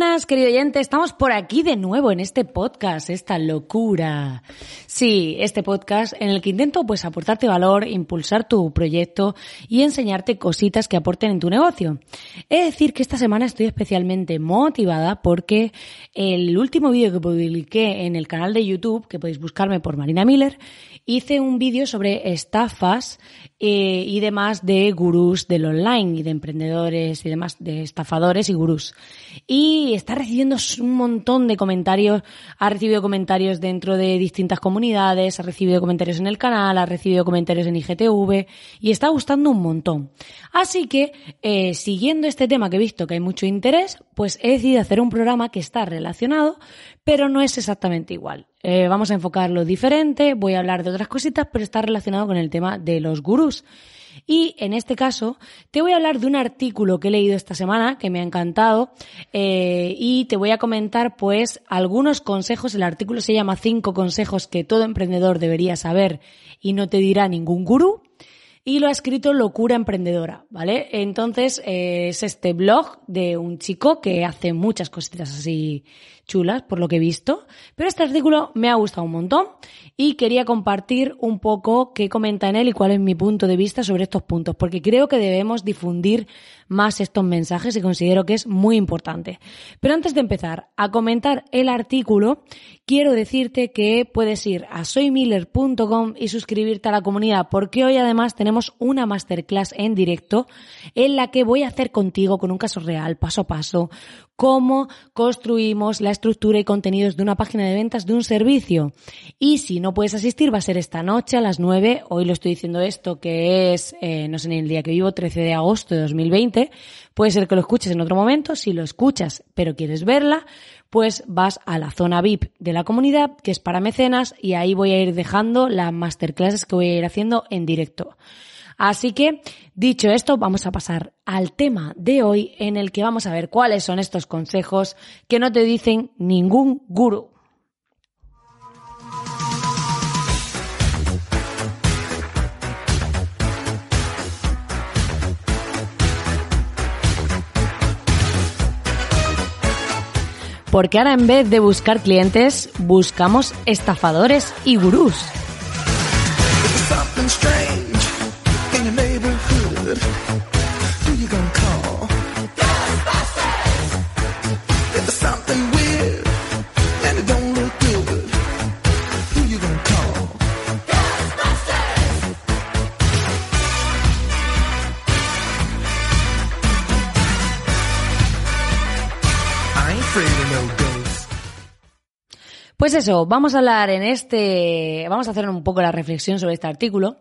Buenas, querido oyente. Estamos por aquí de nuevo en este podcast, esta locura. Sí, este podcast en el que intento pues aportarte valor, impulsar tu proyecto y enseñarte cositas que aporten en tu negocio. He de decir que esta semana estoy especialmente motivada porque el último vídeo que publiqué en el canal de YouTube, que podéis buscarme por Marina Miller, hice un vídeo sobre estafas eh, y demás de gurús del online y de emprendedores y demás, de estafadores y gurús. Y está recibiendo un montón de comentarios, ha recibido comentarios dentro de distintas comunidades, ha recibido comentarios en el canal, ha recibido comentarios en IGTV y está gustando un montón. Así que, eh, siguiendo este tema que he visto que hay mucho interés, pues he decidido hacer un programa que está relacionado, pero no es exactamente igual. Eh, vamos a enfocarlo diferente, voy a hablar de otras cositas, pero está relacionado con el tema de los gurús. Y en este caso te voy a hablar de un artículo que he leído esta semana que me ha encantado eh, y te voy a comentar pues algunos consejos. El artículo se llama cinco consejos que todo emprendedor debería saber y no te dirá ningún gurú y lo ha escrito Locura Emprendedora, ¿vale? Entonces eh, es este blog de un chico que hace muchas cositas así chulas, por lo que he visto, pero este artículo me ha gustado un montón y quería compartir un poco qué comenta en él y cuál es mi punto de vista sobre estos puntos, porque creo que debemos difundir más estos mensajes y considero que es muy importante. Pero antes de empezar a comentar el artículo, quiero decirte que puedes ir a soymiller.com y suscribirte a la comunidad, porque hoy además tenemos una masterclass en directo en la que voy a hacer contigo con un caso real, paso a paso, cómo construimos la estructura y contenidos de una página de ventas de un servicio. Y si no puedes asistir, va a ser esta noche a las 9. Hoy lo estoy diciendo esto, que es, eh, no sé ni el día que vivo, 13 de agosto de 2020. Puede ser que lo escuches en otro momento. Si lo escuchas, pero quieres verla, pues vas a la zona VIP de la comunidad, que es para mecenas, y ahí voy a ir dejando las masterclasses que voy a ir haciendo en directo. Así que, dicho esto, vamos a pasar al tema de hoy en el que vamos a ver cuáles son estos consejos que no te dicen ningún gurú. Porque ahora en vez de buscar clientes, buscamos estafadores y gurús. Eso, vamos a hablar en este, vamos a hacer un poco la reflexión sobre este artículo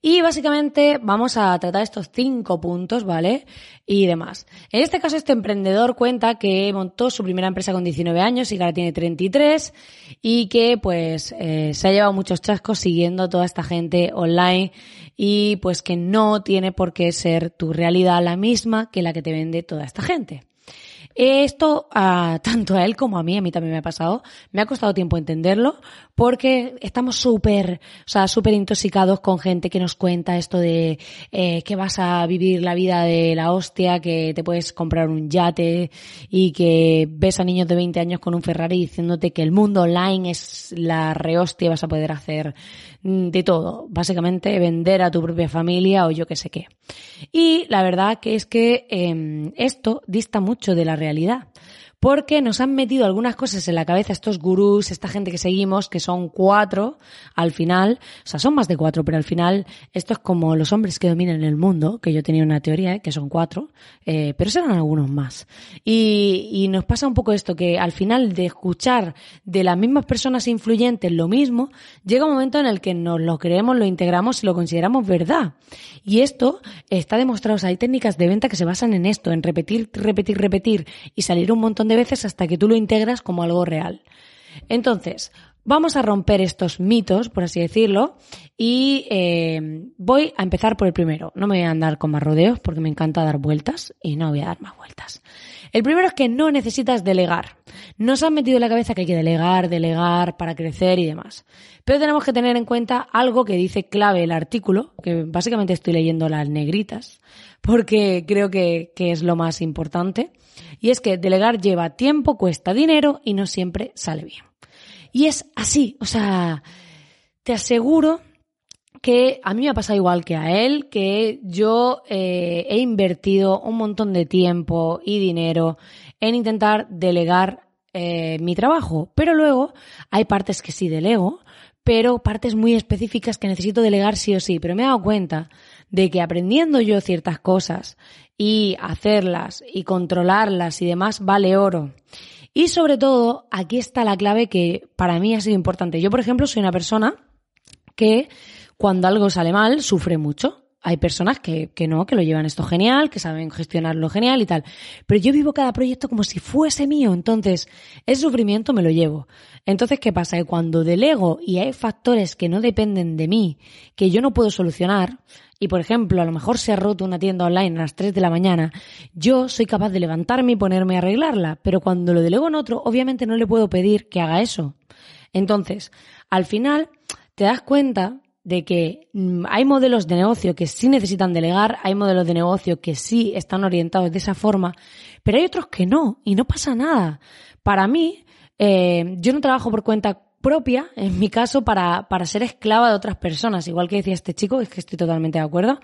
y básicamente vamos a tratar estos cinco puntos, ¿vale? Y demás. En este caso, este emprendedor cuenta que montó su primera empresa con 19 años y que ahora tiene 33 y que pues eh, se ha llevado muchos chascos siguiendo toda esta gente online y pues que no tiene por qué ser tu realidad la misma que la que te vende toda esta gente. Esto, tanto a él como a mí, a mí también me ha pasado, me ha costado tiempo entenderlo, porque estamos súper, o sea, súper intoxicados con gente que nos cuenta esto de eh, que vas a vivir la vida de la hostia, que te puedes comprar un yate y que ves a niños de 20 años con un Ferrari diciéndote que el mundo online es la rehostia vas a poder hacer mm, de todo. Básicamente vender a tu propia familia o yo qué sé qué. Y la verdad que es que eh, esto dista mucho de la realidad realidad porque nos han metido algunas cosas en la cabeza estos gurús, esta gente que seguimos, que son cuatro al final, o sea, son más de cuatro, pero al final esto es como los hombres que dominan el mundo, que yo tenía una teoría, ¿eh? que son cuatro, eh, pero serán algunos más. Y, y nos pasa un poco esto, que al final de escuchar de las mismas personas influyentes lo mismo, llega un momento en el que nos lo creemos, lo integramos y lo consideramos verdad. Y esto está demostrado, o sea, hay técnicas de venta que se basan en esto, en repetir, repetir, repetir y salir un montón de veces hasta que tú lo integras como algo real. Entonces, vamos a romper estos mitos, por así decirlo, y eh, voy a empezar por el primero. No me voy a andar con más rodeos porque me encanta dar vueltas y no voy a dar más vueltas. El primero es que no necesitas delegar. Nos han metido en la cabeza que hay que delegar, delegar para crecer y demás. Pero tenemos que tener en cuenta algo que dice clave el artículo, que básicamente estoy leyendo las negritas, porque creo que, que es lo más importante. Y es que delegar lleva tiempo, cuesta dinero y no siempre sale bien. Y es así, o sea, te aseguro que a mí me ha pasado igual que a él, que yo eh, he invertido un montón de tiempo y dinero en intentar delegar eh, mi trabajo, pero luego hay partes que sí delego, pero partes muy específicas que necesito delegar sí o sí, pero me he dado cuenta de que aprendiendo yo ciertas cosas y hacerlas y controlarlas y demás vale oro. Y sobre todo, aquí está la clave que para mí ha sido importante. Yo, por ejemplo, soy una persona que cuando algo sale mal sufre mucho. Hay personas que, que no, que lo llevan esto genial, que saben gestionarlo genial y tal. Pero yo vivo cada proyecto como si fuese mío. Entonces, ese sufrimiento me lo llevo. Entonces, ¿qué pasa? Que cuando delego y hay factores que no dependen de mí, que yo no puedo solucionar, y por ejemplo, a lo mejor se ha roto una tienda online a las 3 de la mañana, yo soy capaz de levantarme y ponerme a arreglarla, pero cuando lo delego en otro, obviamente no le puedo pedir que haga eso. Entonces, al final, te das cuenta de que mm, hay modelos de negocio que sí necesitan delegar, hay modelos de negocio que sí están orientados de esa forma, pero hay otros que no, y no pasa nada. Para mí, eh, yo no trabajo por cuenta propia, en mi caso, para, para ser esclava de otras personas, igual que decía este chico, es que estoy totalmente de acuerdo.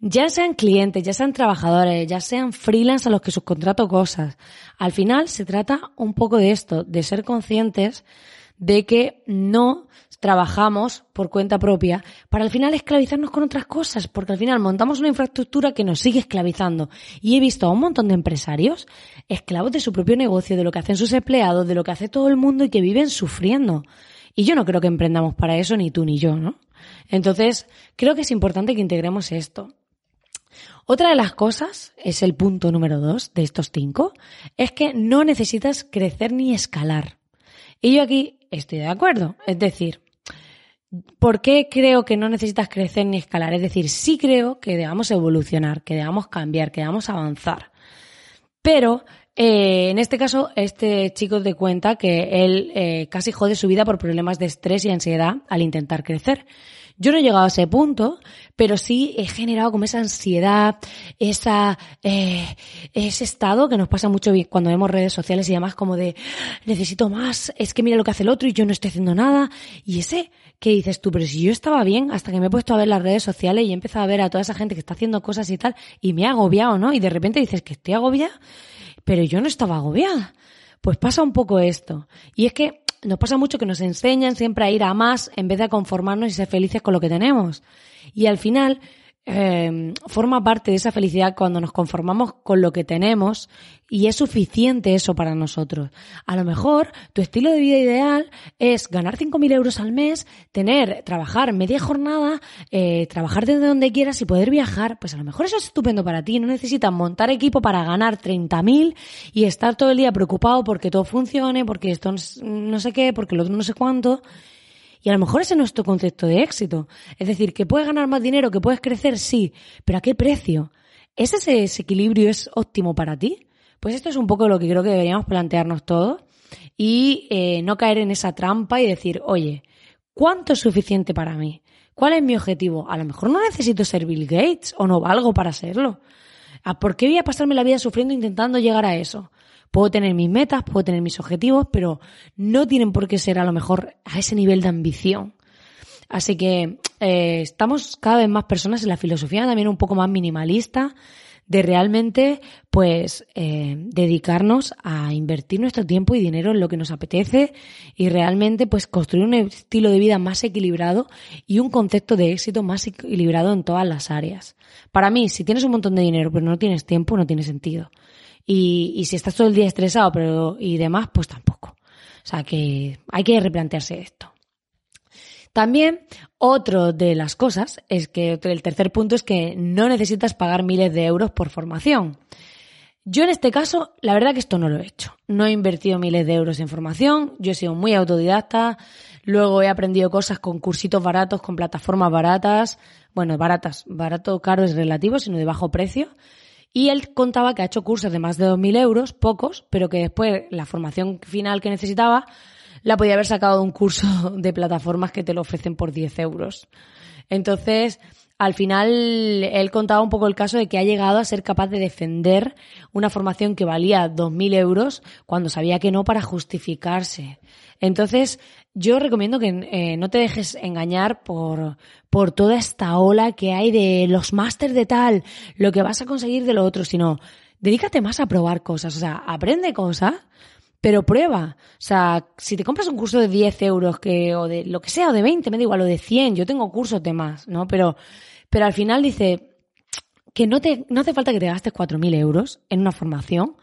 Ya sean clientes, ya sean trabajadores, ya sean freelance a los que subcontrato cosas. Al final se trata un poco de esto, de ser conscientes de que no trabajamos por cuenta propia para al final esclavizarnos con otras cosas, porque al final montamos una infraestructura que nos sigue esclavizando. Y he visto a un montón de empresarios esclavos de su propio negocio, de lo que hacen sus empleados, de lo que hace todo el mundo y que viven sufriendo. Y yo no creo que emprendamos para eso, ni tú ni yo, ¿no? Entonces, creo que es importante que integremos esto. Otra de las cosas, es el punto número dos de estos cinco, es que no necesitas crecer ni escalar. Y yo aquí estoy de acuerdo. Es decir, ¿Por qué creo que no necesitas crecer ni escalar? Es decir, sí creo que debamos evolucionar, que debamos cambiar, que debamos avanzar. Pero eh, en este caso, este chico te cuenta que él eh, casi jode su vida por problemas de estrés y ansiedad al intentar crecer. Yo no he llegado a ese punto, pero sí he generado como esa ansiedad, esa, eh, ese estado que nos pasa mucho cuando vemos redes sociales y demás como de necesito más, es que mira lo que hace el otro y yo no estoy haciendo nada. Y ese que dices tú, pero si yo estaba bien hasta que me he puesto a ver las redes sociales y he empezado a ver a toda esa gente que está haciendo cosas y tal y me ha agobiado, ¿no? Y de repente dices que estoy agobiada, pero yo no estaba agobiada. Pues pasa un poco esto. Y es que nos pasa mucho que nos enseñan siempre a ir a más en vez de a conformarnos y ser felices con lo que tenemos. Y al final, eh, forma parte de esa felicidad cuando nos conformamos con lo que tenemos y es suficiente eso para nosotros. A lo mejor tu estilo de vida ideal es ganar 5.000 euros al mes, tener, trabajar media jornada, eh, trabajar desde donde quieras y poder viajar. Pues a lo mejor eso es estupendo para ti. No necesitas montar equipo para ganar 30.000 y estar todo el día preocupado porque todo funcione, porque esto no sé qué, porque lo otro no sé cuánto. Y a lo mejor ese no es tu concepto de éxito. Es decir, que puedes ganar más dinero, que puedes crecer, sí, pero ¿a qué precio? ¿Es ese equilibrio es óptimo para ti? Pues esto es un poco lo que creo que deberíamos plantearnos todos y eh, no caer en esa trampa y decir, oye, ¿cuánto es suficiente para mí? ¿Cuál es mi objetivo? A lo mejor no necesito ser Bill Gates o no valgo para serlo. ¿Por qué voy a pasarme la vida sufriendo intentando llegar a eso? Puedo tener mis metas, puedo tener mis objetivos, pero no tienen por qué ser a lo mejor a ese nivel de ambición. Así que eh, estamos cada vez más personas en la filosofía también un poco más minimalista de realmente pues eh, dedicarnos a invertir nuestro tiempo y dinero en lo que nos apetece y realmente pues construir un estilo de vida más equilibrado y un concepto de éxito más equilibrado en todas las áreas. Para mí, si tienes un montón de dinero pero no tienes tiempo, no tiene sentido. Y, y si estás todo el día estresado pero y demás, pues tampoco. O sea que hay que replantearse esto. También, otro de las cosas es que el tercer punto es que no necesitas pagar miles de euros por formación. Yo en este caso, la verdad que esto no lo he hecho. No he invertido miles de euros en formación, yo he sido muy autodidacta, luego he aprendido cosas con cursitos baratos, con plataformas baratas, bueno, baratas, barato caro es relativo, sino de bajo precio. Y él contaba que ha hecho cursos de más de 2.000 euros, pocos, pero que después la formación final que necesitaba la podía haber sacado de un curso de plataformas que te lo ofrecen por 10 euros. Entonces, al final, él contaba un poco el caso de que ha llegado a ser capaz de defender una formación que valía 2.000 euros cuando sabía que no para justificarse. Entonces, yo recomiendo que eh, no te dejes engañar por, por toda esta ola que hay de los máster de tal, lo que vas a conseguir de lo otro, sino dedícate más a probar cosas, o sea, aprende cosas pero prueba. O sea, si te compras un curso de 10 euros que, o de lo que sea, o de 20, me da igual, o de 100, yo tengo cursos de más, ¿no? Pero, pero al final dice que no te, no hace falta que te gastes 4.000 euros en una formación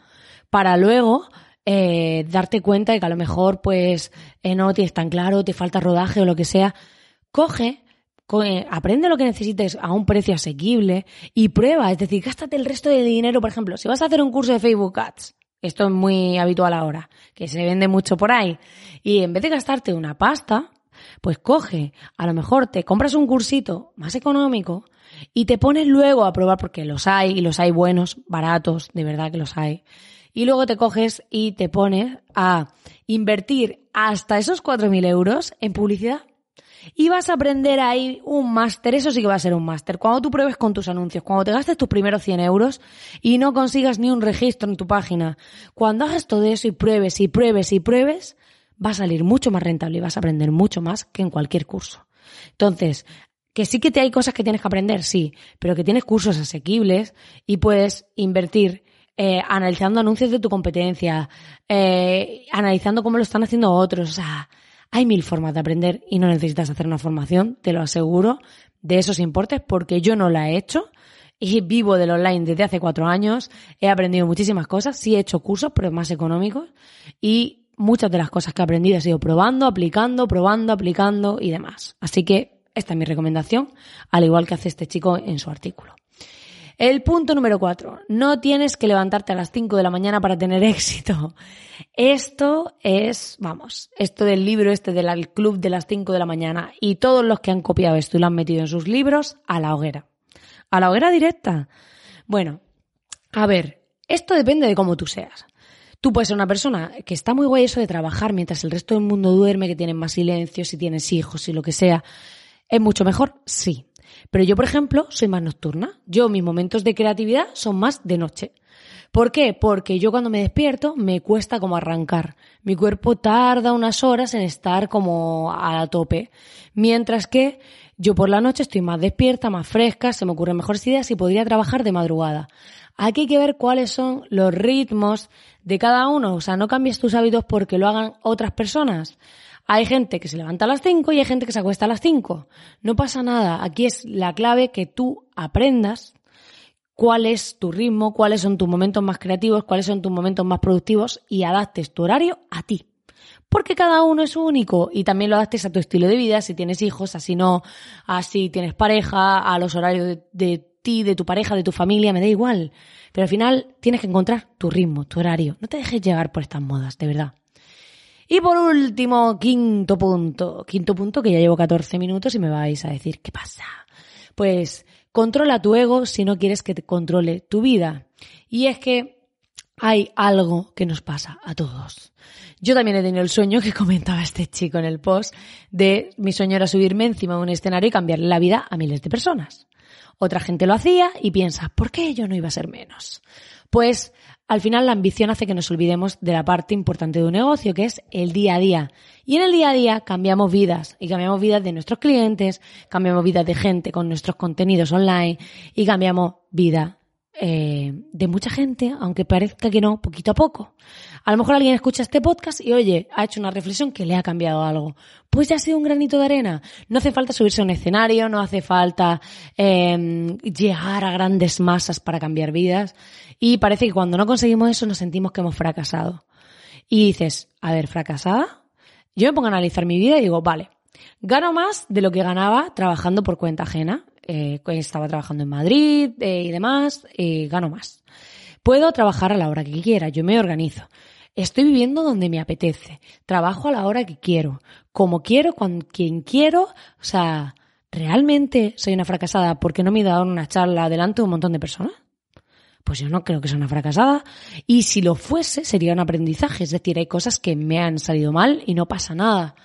para luego eh, darte cuenta de que a lo mejor, pues, eh, no tienes tan claro, te falta rodaje o lo que sea. Coge, eh, aprende lo que necesites a un precio asequible y prueba, es decir, gástate el resto de dinero, por ejemplo, si vas a hacer un curso de Facebook Ads, esto es muy habitual ahora, que se vende mucho por ahí. Y en vez de gastarte una pasta, pues coge, a lo mejor te compras un cursito más económico y te pones luego a probar, porque los hay, y los hay buenos, baratos, de verdad que los hay. Y luego te coges y te pones a invertir hasta esos 4.000 euros en publicidad y vas a aprender ahí un máster, eso sí que va a ser un máster. Cuando tú pruebes con tus anuncios, cuando te gastes tus primeros 100 euros y no consigas ni un registro en tu página, cuando hagas todo eso y pruebes y pruebes y pruebes, va a salir mucho más rentable y vas a aprender mucho más que en cualquier curso. Entonces, que sí que te hay cosas que tienes que aprender, sí, pero que tienes cursos asequibles y puedes invertir eh, analizando anuncios de tu competencia, eh, analizando cómo lo están haciendo otros, o sea, hay mil formas de aprender y no necesitas hacer una formación, te lo aseguro, de esos importes porque yo no la he hecho y vivo del online desde hace cuatro años, he aprendido muchísimas cosas, sí he hecho cursos, pero más económicos y muchas de las cosas que he aprendido he sido probando, aplicando, probando, aplicando y demás. Así que esta es mi recomendación, al igual que hace este chico en su artículo. El punto número cuatro. No tienes que levantarte a las cinco de la mañana para tener éxito. Esto es, vamos, esto del libro este del club de las cinco de la mañana y todos los que han copiado esto y lo han metido en sus libros a la hoguera. A la hoguera directa. Bueno, a ver, esto depende de cómo tú seas. Tú puedes ser una persona que está muy guay eso de trabajar mientras el resto del mundo duerme, que tienen más silencio, si tienes hijos y lo que sea. ¿Es mucho mejor? Sí. Pero yo, por ejemplo, soy más nocturna. Yo, mis momentos de creatividad son más de noche. ¿Por qué? Porque yo cuando me despierto me cuesta como arrancar. Mi cuerpo tarda unas horas en estar como a tope. Mientras que yo por la noche estoy más despierta, más fresca, se me ocurren mejores ideas y podría trabajar de madrugada. Aquí hay que ver cuáles son los ritmos de cada uno. O sea, no cambies tus hábitos porque lo hagan otras personas. Hay gente que se levanta a las 5 y hay gente que se acuesta a las 5. No pasa nada. Aquí es la clave que tú aprendas cuál es tu ritmo, cuáles son tus momentos más creativos, cuáles son tus momentos más productivos y adaptes tu horario a ti. Porque cada uno es único y también lo adaptes a tu estilo de vida, si tienes hijos, así no, así tienes pareja, a los horarios de, de ti, de tu pareja, de tu familia, me da igual. Pero al final tienes que encontrar tu ritmo, tu horario. No te dejes llevar por estas modas, de verdad. Y por último, quinto punto. Quinto punto que ya llevo 14 minutos y me vais a decir, ¿qué pasa? Pues controla tu ego si no quieres que te controle tu vida. Y es que hay algo que nos pasa a todos. Yo también he tenido el sueño que comentaba este chico en el post de mi sueño era subirme encima de un escenario y cambiarle la vida a miles de personas. Otra gente lo hacía y piensa, ¿por qué yo no iba a ser menos? Pues al final la ambición hace que nos olvidemos de la parte importante de un negocio, que es el día a día. Y en el día a día cambiamos vidas, y cambiamos vidas de nuestros clientes, cambiamos vidas de gente con nuestros contenidos online, y cambiamos vida eh, de mucha gente, aunque parezca que no, poquito a poco. A lo mejor alguien escucha este podcast y oye, ha hecho una reflexión que le ha cambiado algo. Pues ya ha sido un granito de arena. No hace falta subirse a un escenario, no hace falta eh, llegar a grandes masas para cambiar vidas. Y parece que cuando no conseguimos eso nos sentimos que hemos fracasado. Y dices, a ver, fracasada. Yo me pongo a analizar mi vida y digo, vale, gano más de lo que ganaba trabajando por cuenta ajena eh, estaba trabajando en Madrid eh, y demás, y gano más. Puedo trabajar a la hora que quiera, yo me organizo. Estoy viviendo donde me apetece, trabajo a la hora que quiero, como quiero, con quien quiero, o sea, ¿realmente soy una fracasada porque no me he dado una charla delante de un montón de personas? Pues yo no creo que sea una fracasada. Y si lo fuese, sería un aprendizaje. Es decir, hay cosas que me han salido mal y no pasa nada.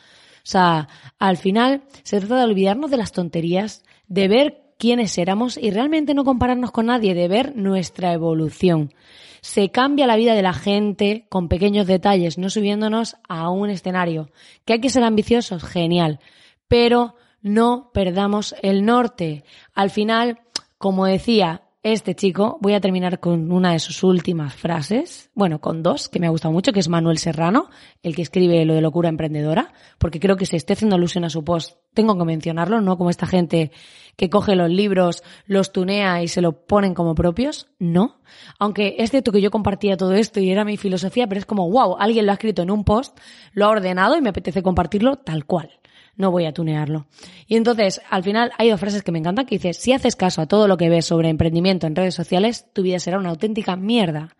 O sea, al final se trata de olvidarnos de las tonterías, de ver quiénes éramos y realmente no compararnos con nadie, de ver nuestra evolución. Se cambia la vida de la gente con pequeños detalles, no subiéndonos a un escenario. ¿Que hay que ser ambiciosos? Genial. Pero no perdamos el norte. Al final, como decía este chico, voy a terminar con una de sus últimas frases, bueno, con dos, que me ha gustado mucho, que es Manuel Serrano, el que escribe lo de locura emprendedora, porque creo que se esté haciendo alusión a su post, tengo que mencionarlo, no como esta gente que coge los libros, los tunea y se lo ponen como propios, no. Aunque es cierto que yo compartía todo esto y era mi filosofía, pero es como, wow, alguien lo ha escrito en un post, lo ha ordenado y me apetece compartirlo tal cual no voy a tunearlo. Y entonces, al final, hay dos frases que me encantan que dice, si haces caso a todo lo que ves sobre emprendimiento en redes sociales, tu vida será una auténtica mierda.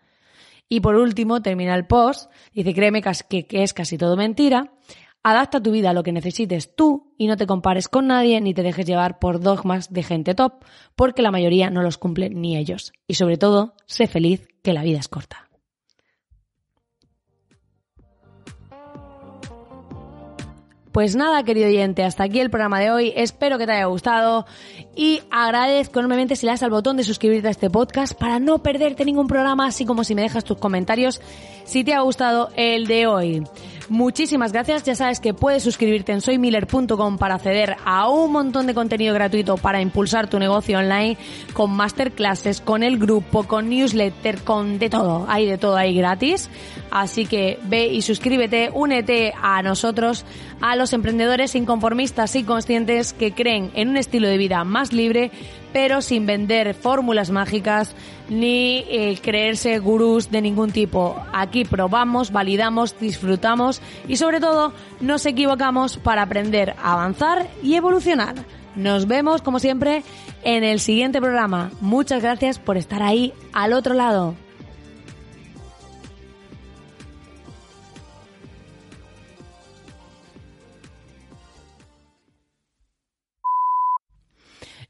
Y por último, termina el post, dice, créeme que, es casi todo mentira, adapta tu vida a lo que necesites tú y no te compares con nadie ni te dejes llevar por dogmas de gente top, porque la mayoría no los cumplen ni ellos. Y sobre todo, sé feliz, que la vida es corta. Pues nada, querido oyente, hasta aquí el programa de hoy. Espero que te haya gustado y agradezco enormemente si le das al botón de suscribirte a este podcast para no perderte ningún programa, así como si me dejas tus comentarios si te ha gustado el de hoy. Muchísimas gracias. Ya sabes que puedes suscribirte en soymiller.com para acceder a un montón de contenido gratuito para impulsar tu negocio online con masterclasses, con el grupo, con newsletter, con de todo. Hay de todo ahí gratis. Así que ve y suscríbete, únete a nosotros, a los emprendedores inconformistas y conscientes que creen en un estilo de vida más libre, pero sin vender fórmulas mágicas ni eh, creerse gurús de ningún tipo. Aquí probamos, validamos, disfrutamos y sobre todo nos equivocamos para aprender avanzar y evolucionar. Nos vemos como siempre en el siguiente programa. Muchas gracias por estar ahí al otro lado.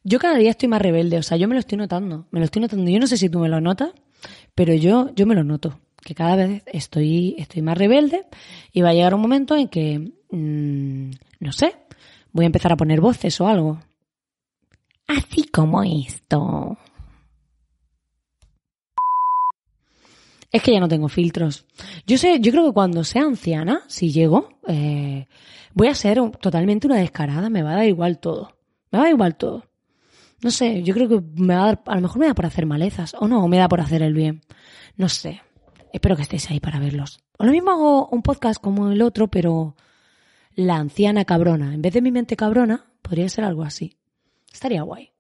Yo cada día estoy más rebelde, o sea, yo me lo estoy notando, me lo estoy notando. Yo no sé si tú me lo notas, pero yo, yo me lo noto, que cada vez estoy, estoy más rebelde y va a llegar un momento en que, mm, no sé, voy a empezar a poner voces o algo. Así como esto. Es que ya no tengo filtros. Yo sé, yo creo que cuando sea anciana, si llego, eh, voy a ser totalmente una descarada, me va a dar igual todo. Me va a dar igual todo. No sé, yo creo que me va a dar, a lo mejor me da por hacer malezas, o no, o me da por hacer el bien. No sé. Espero que estéis ahí para verlos. O lo mismo hago un podcast como el otro, pero la anciana cabrona. En vez de mi mente cabrona, podría ser algo así. Estaría guay.